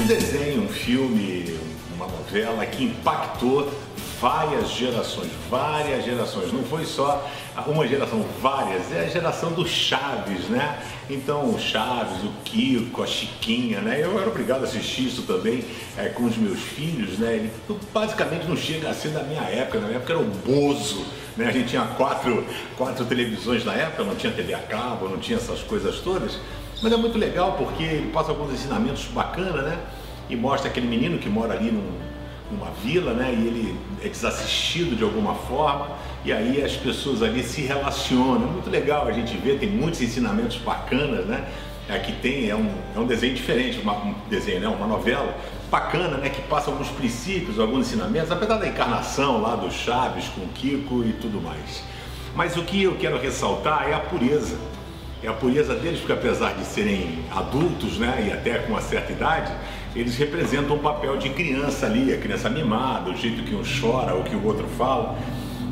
desenho, um filme, uma novela que impactou várias gerações, várias gerações. Não foi só uma geração, várias. É a geração do Chaves, né? Então, o Chaves, o Kiko, a Chiquinha, né? Eu era obrigado a assistir isso também é, com os meus filhos, né? Ele basicamente não chega a ser da minha época. Na minha época era o Bozo, né? A gente tinha quatro, quatro televisões na época, não tinha TV a cabo, não tinha essas coisas todas. Mas é muito legal porque ele passa alguns ensinamentos bacanas, né? E mostra aquele menino que mora ali num, numa vila, né? E ele é desassistido de alguma forma. E aí as pessoas ali se relacionam. É muito legal a gente ver, tem muitos ensinamentos bacanas, né? Aqui tem, é um, é um desenho diferente, uma, um desenho, né? Uma novela bacana, né? Que passa alguns princípios, alguns ensinamentos, apesar da encarnação lá do Chaves com o Kiko e tudo mais. Mas o que eu quero ressaltar é a pureza é a pureza deles, porque apesar de serem adultos, né, e até com uma certa idade, eles representam o papel de criança ali, a criança mimada, o jeito que um chora, o que o outro fala.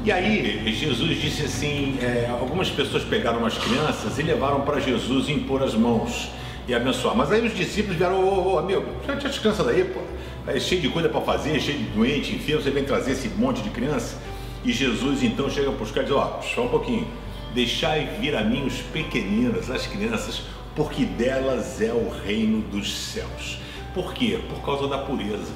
E aí Jesus disse assim, é, algumas pessoas pegaram as crianças e levaram para Jesus impor as mãos e abençoar. Mas aí os discípulos vieram, ô, ô amigo, já tinha as crianças daí, pô. É cheio de coisa para fazer, cheio de doente, enfim, você vem trazer esse monte de criança. E Jesus então chega para os caras e diz, ó, só um pouquinho Deixai vir a mim os pequeninos, as crianças, porque delas é o reino dos céus. Por quê? Por causa da pureza.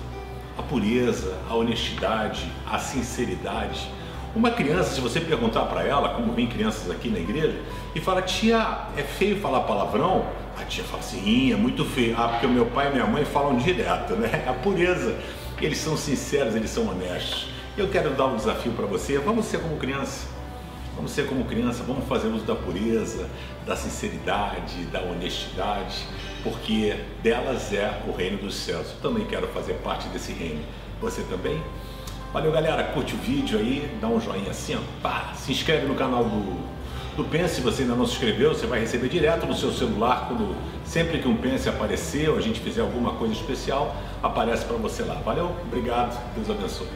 A pureza, a honestidade, a sinceridade. Uma criança, se você perguntar para ela, como vem crianças aqui na igreja, e fala, tia, é feio falar palavrão? A tia fala assim, é muito feio. Ah, porque o meu pai e minha mãe falam direto, né? A pureza. Eles são sinceros, eles são honestos. Eu quero dar um desafio para você, vamos ser como criança. Vamos ser como criança, vamos fazer uso da pureza, da sinceridade, da honestidade, porque delas é o reino dos céus. Eu também quero fazer parte desse reino. Você também? Valeu, galera. Curte o vídeo aí, dá um joinha assim, ó, pá, se inscreve no canal do, do Pense. Se você ainda não se inscreveu, você vai receber direto no seu celular quando sempre que um Pense aparecer ou a gente fizer alguma coisa especial, aparece para você lá. Valeu, obrigado, Deus abençoe.